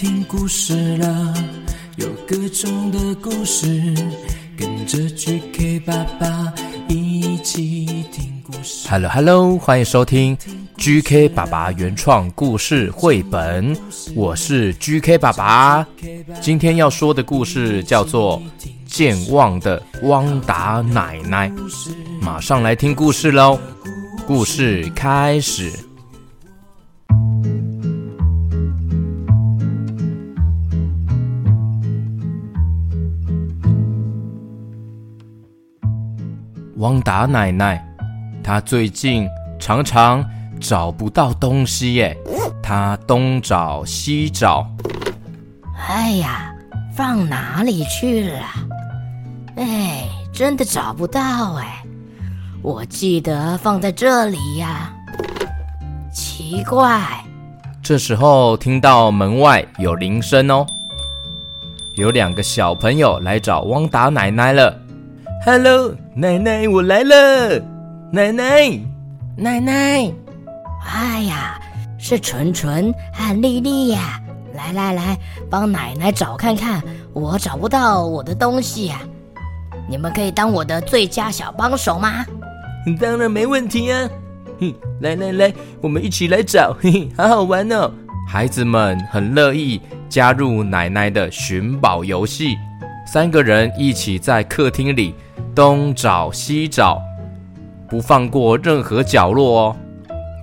听故事了，有各种的故事，跟着 GK 爸爸一起听故事。Hello Hello，欢迎收听 GK 爸爸原创故事绘本，我是 GK 爸爸。今天要说的故事叫做《健忘的汪达奶奶》，马上来听故事喽！故事开始。汪达奶奶，她最近常常找不到东西耶，她东找西找。哎呀，放哪里去了？哎，真的找不到哎！我记得放在这里呀。奇怪，这时候听到门外有铃声哦，有两个小朋友来找汪达奶奶了。Hello，奶奶，我来了。奶奶，奶奶，哎呀，是纯纯和丽丽呀！来来来，帮奶奶找看看，我找不到我的东西呀。你们可以当我的最佳小帮手吗？当然没问题啊！哼，来来来，我们一起来找，嘿嘿，好好玩哦！孩子们很乐意加入奶奶的寻宝游戏，三个人一起在客厅里。东找西找，不放过任何角落哦。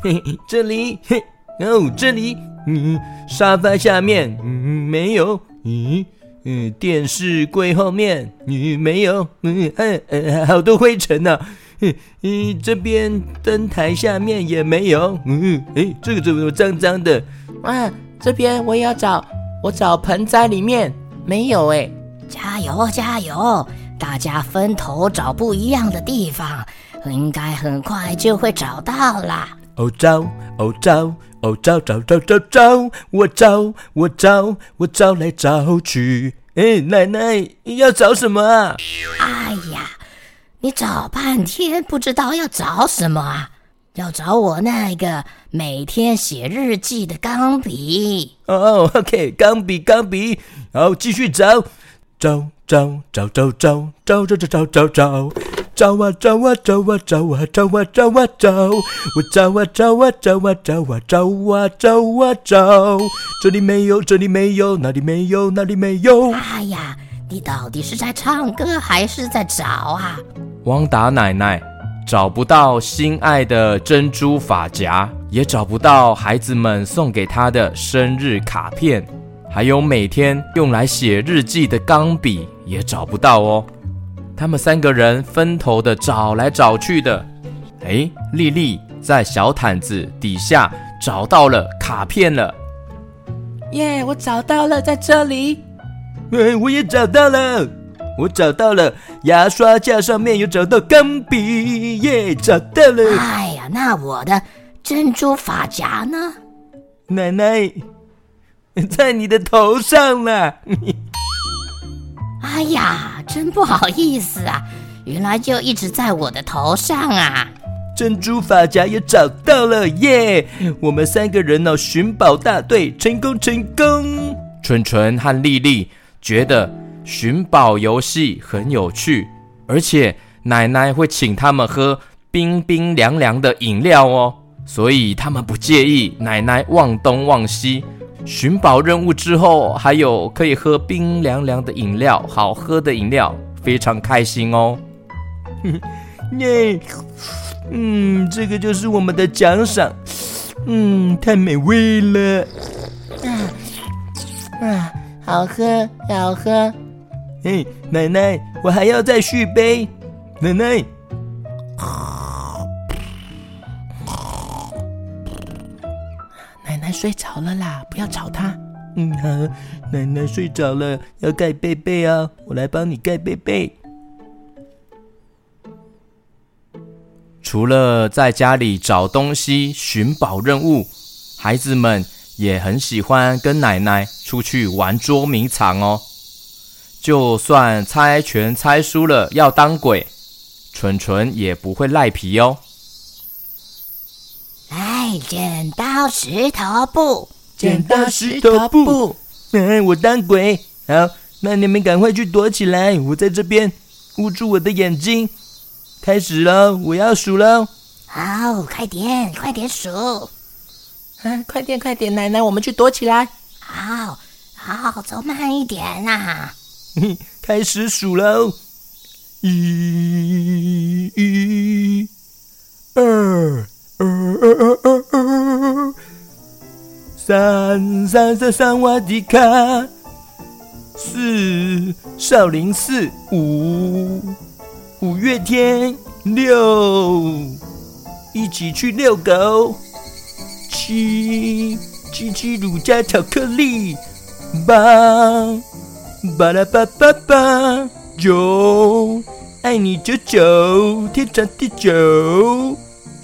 嘿嘿，这里，嘿，哦，这里，嗯，沙发下面，嗯，没有，嗯嗯，电视柜后面，嗯，没有，嗯嗯嗯，好多灰尘呢、啊。嗯嗯，这边灯台下面也没有，嗯，哎，这个怎么脏脏的？啊，这边我也要找，我找盆栽里面没有哎。加油，加油！大家分头找不一样的地方，应该很快就会找到啦。哦找哦找哦找找找找找，我找我找我找来找去。哎，奶奶要找什么啊？哎呀，你找半天不知道要找什么啊？要找我那个每天写日记的钢笔。哦，OK，钢笔钢笔，好，继续找。找找找找找找找找找找找找啊找啊找啊找啊找啊找啊找，我找啊找啊找啊找啊找啊找啊找，这里没有，这里没有，哪里没有，哪里没有。哎呀，你到底是在唱歌还是在找啊？汪达奶奶找不到心爱的珍珠发夹，也找不到孩子们送给她的生日卡片。还有每天用来写日记的钢笔也找不到哦，他们三个人分头的找来找去的。哎，丽丽在小毯子底下找到了卡片了。耶，我找到了，在这里。哎，我也找到了，我找到了牙刷架上面有找到钢笔，耶，找到了。哎呀，那我的珍珠发夹呢？奶奶。在你的头上了。哎呀，真不好意思啊，原来就一直在我的头上啊。珍珠发夹也找到了耶！Yeah! 我们三个人呢，寻宝大队成功成功。纯纯和丽丽觉得寻宝游戏很有趣，而且奶奶会请他们喝冰冰凉凉的饮料哦，所以他们不介意奶奶忘东忘西。寻宝任务之后，还有可以喝冰凉凉的饮料，好喝的饮料，非常开心哦。耶，嗯，这个就是我们的奖赏，嗯，太美味了。啊啊，好喝，好喝。哎，奶奶，我还要再续杯，奶奶。睡着了啦，不要吵他。嗯，好，奶奶睡着了，要盖被被啊，我来帮你盖被被。除了在家里找东西寻宝任务，孩子们也很喜欢跟奶奶出去玩捉迷藏哦。就算猜拳猜输了要当鬼，纯纯也不会赖皮哦。剪刀石头布，剪刀石头布，嗯，我当鬼。好，那你们赶快去躲起来，我在这边捂住我的眼睛。开始了，我要数喽。好，快点，快点数。啊，快点，快点，奶奶，我们去躲起来。好，好，走慢一点啦、啊。开始数喽。一，一，二，二，二，二，二，二，三，三，三，三，瓦迪卡。四，少林寺。五，五月天。六，一起去遛狗。七，七七乳加巧克力。八，巴拉巴巴巴。九，爱你九九，天长地久。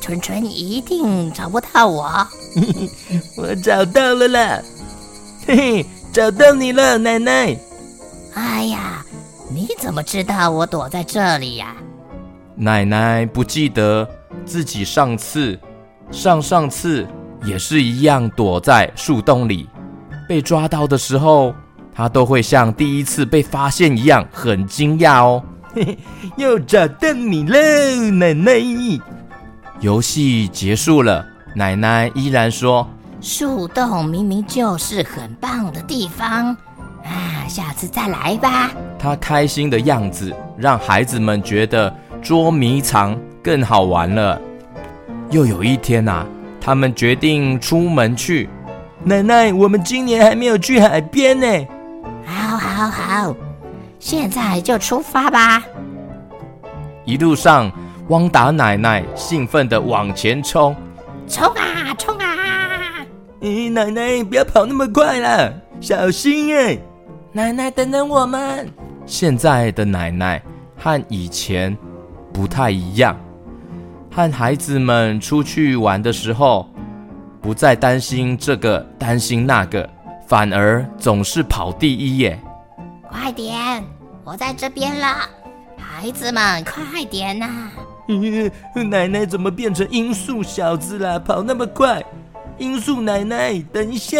春春一定找不到我，我找到了啦！嘿嘿，找到你了，奶奶。哎呀，你怎么知道我躲在这里呀？奶奶不记得自己上次、上上次也是一样躲在树洞里，被抓到的时候，她都会像第一次被发现一样很惊讶哦。嘿嘿，又找到你了，奶奶。游戏结束了，奶奶依然说：“树洞明明就是很棒的地方啊，下次再来吧。”她开心的样子让孩子们觉得捉迷藏更好玩了。又有一天呐、啊，他们决定出门去。奶奶，我们今年还没有去海边呢。好，好，好，现在就出发吧。一路上。汪达奶奶兴奋地往前冲，冲啊冲啊！咦，奶奶不要跑那么快了，小心哎！奶奶等等我们。现在的奶奶和以前不太一样，和孩子们出去玩的时候，不再担心这个担心那个，反而总是跑第一耶！快点，我在这边了，孩子们快点呐！奶奶怎么变成音速小子了？跑那么快！音速奶奶，等一下。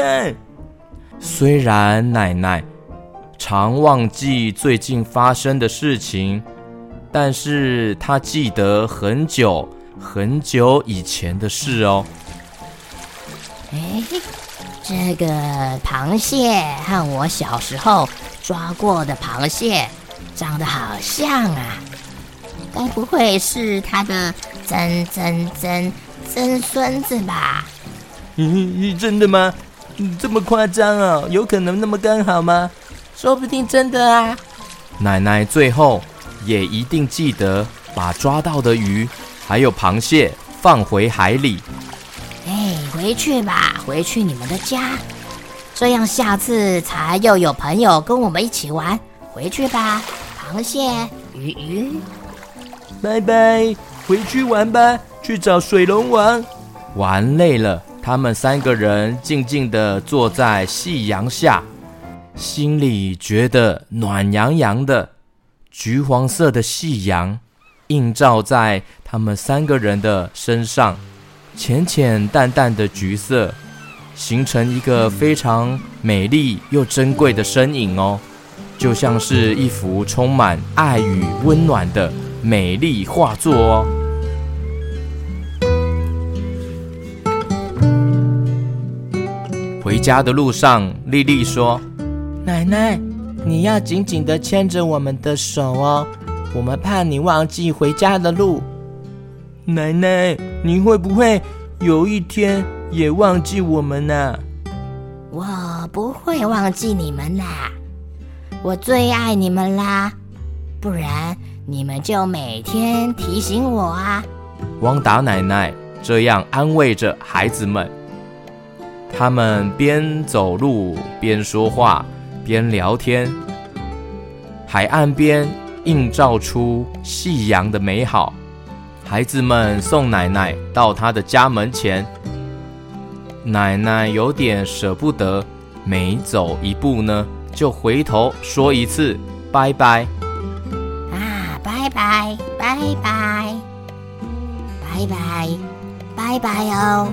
虽然奶奶常忘记最近发生的事情，但是她记得很久很久以前的事哦。哎，这个螃蟹和我小时候抓过的螃蟹长得好像啊。该不会是他的曾曾曾曾孙子吧？嗯，真的吗？这么夸张啊？有可能那么刚好吗？说不定真的啊！奶奶最后也一定记得把抓到的鱼还有螃蟹放回海里。哎，回去吧，回去你们的家，这样下次才又有朋友跟我们一起玩。回去吧，螃蟹鱼鱼。拜拜，回去玩吧，去找水龙王。玩累了，他们三个人静静地坐在夕阳下，心里觉得暖洋洋的。橘黄色的夕阳映照在他们三个人的身上，浅浅淡淡的橘色，形成一个非常美丽又珍贵的身影哦，就像是一幅充满爱与温暖的。美丽画作哦。回家的路上，丽丽说：“奶奶，你要紧紧的牵着我们的手哦，我们怕你忘记回家的路。”奶奶，你会不会有一天也忘记我们呢？我不会忘记你们啦，我最爱你们啦，不然。你们就每天提醒我啊！汪达奶奶这样安慰着孩子们。他们边走路边说话边聊天。海岸边，映照出夕阳的美好。孩子们送奶奶到她的家门前，奶奶有点舍不得，每走一步呢，就回头说一次拜拜。啊，拜拜，拜拜，拜拜，拜拜哦，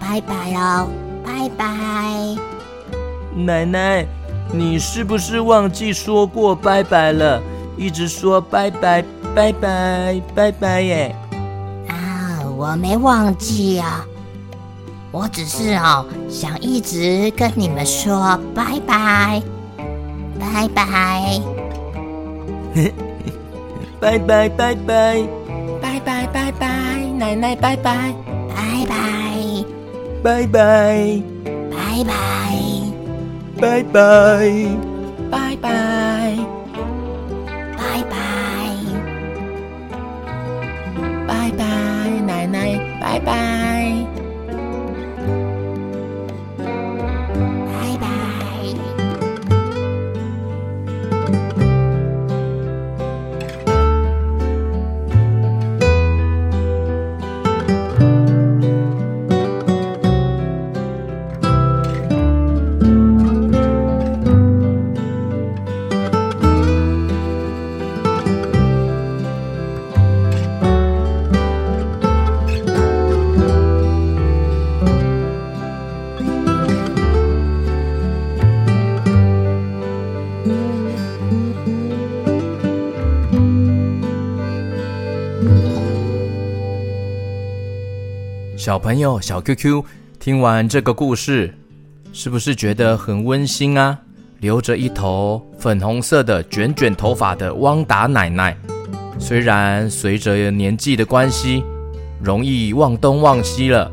拜拜哦，拜拜。奶奶，你是不是忘记说过拜拜了？一直说拜拜，拜拜，拜拜耶。啊，我没忘记啊。我只是哦，想一直跟你们说拜拜，拜拜，拜拜拜拜，拜拜拜拜，奶奶拜拜，拜拜，拜拜，拜拜，拜拜，拜拜，拜拜，拜拜，奶奶拜拜。小朋友，小 QQ，听完这个故事，是不是觉得很温馨啊？留着一头粉红色的卷卷头发的汪达奶奶，虽然随着年纪的关系，容易忘东忘西了，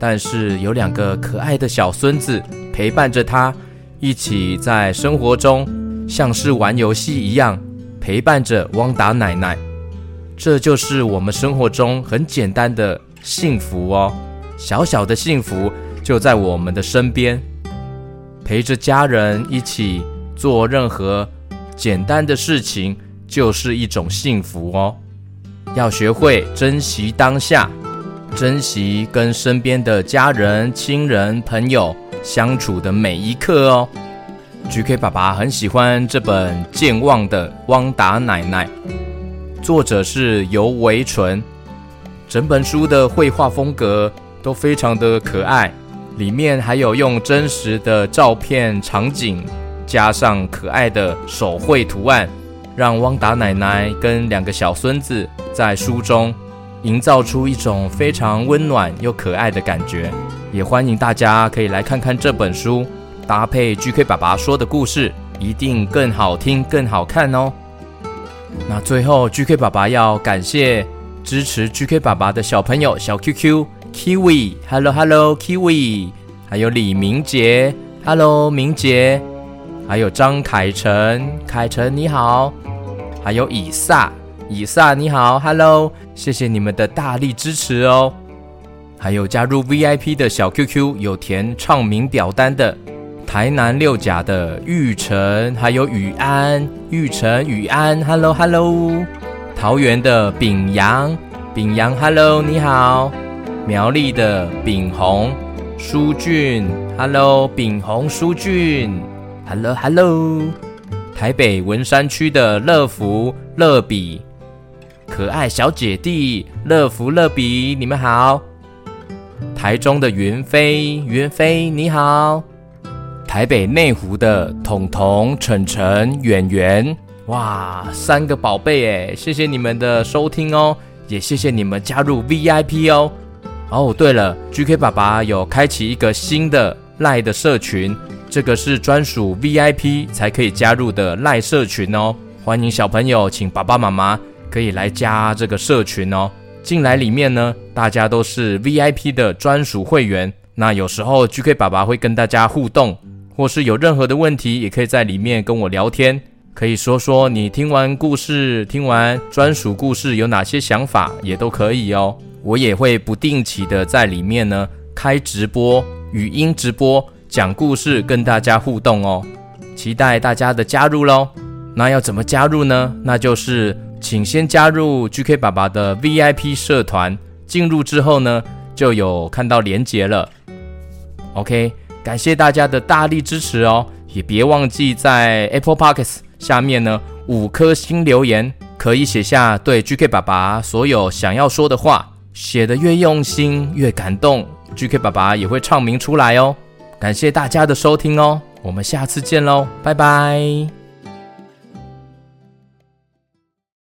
但是有两个可爱的小孙子陪伴着她，一起在生活中像是玩游戏一样陪伴着汪达奶奶。这就是我们生活中很简单的。幸福哦，小小的幸福就在我们的身边，陪着家人一起做任何简单的事情，就是一种幸福哦。要学会珍惜当下，珍惜跟身边的家人、亲人、朋友相处的每一刻哦。GK 爸爸很喜欢这本《健忘的汪达奶奶》，作者是尤维纯。整本书的绘画风格都非常的可爱，里面还有用真实的照片场景，加上可爱的手绘图案，让汪达奶奶跟两个小孙子在书中营造出一种非常温暖又可爱的感觉。也欢迎大家可以来看看这本书，搭配 GK 爸爸说的故事，一定更好听、更好看哦。那最后，GK 爸爸要感谢。支持 GK 爸爸的小朋友小 QQ Kiwi，Hello Hello Kiwi，还有李明杰，Hello 明杰，还有张凯晨，凯晨你好，还有以撒，以撒你好，Hello，谢谢你们的大力支持哦。还有加入 VIP 的小 QQ 有填唱名表单的台南六甲的玉成，还有雨安，玉成雨安，Hello Hello。桃园的炳阳，炳阳，Hello，你好。苗栗的炳宏，书俊，Hello，炳宏，书俊，Hello，Hello。台北文山区的乐福，乐比，可爱小姐弟，乐福，乐比，你们好。台中的云飞，云飞，你好。台北内湖的彤彤，晨晨，远远。哇，三个宝贝哎，谢谢你们的收听哦，也谢谢你们加入 VIP 哦。哦，对了，GK 爸爸有开启一个新的赖的社群，这个是专属 VIP 才可以加入的赖社群哦。欢迎小朋友，请爸爸妈妈可以来加这个社群哦。进来里面呢，大家都是 VIP 的专属会员。那有时候 GK 爸爸会跟大家互动，或是有任何的问题，也可以在里面跟我聊天。可以说说你听完故事、听完专属故事有哪些想法，也都可以哦。我也会不定期的在里面呢开直播、语音直播讲故事，跟大家互动哦。期待大家的加入喽。那要怎么加入呢？那就是请先加入 GK 爸爸的 VIP 社团，进入之后呢，就有看到连结了。OK，感谢大家的大力支持哦，也别忘记在 Apple Podcast 下面呢五颗星留言，可以写下对 GK 爸爸所有想要说的话，写的越用心越感动，GK 爸爸也会唱名出来哦。感谢大家的收听哦，我们下次见喽，拜拜。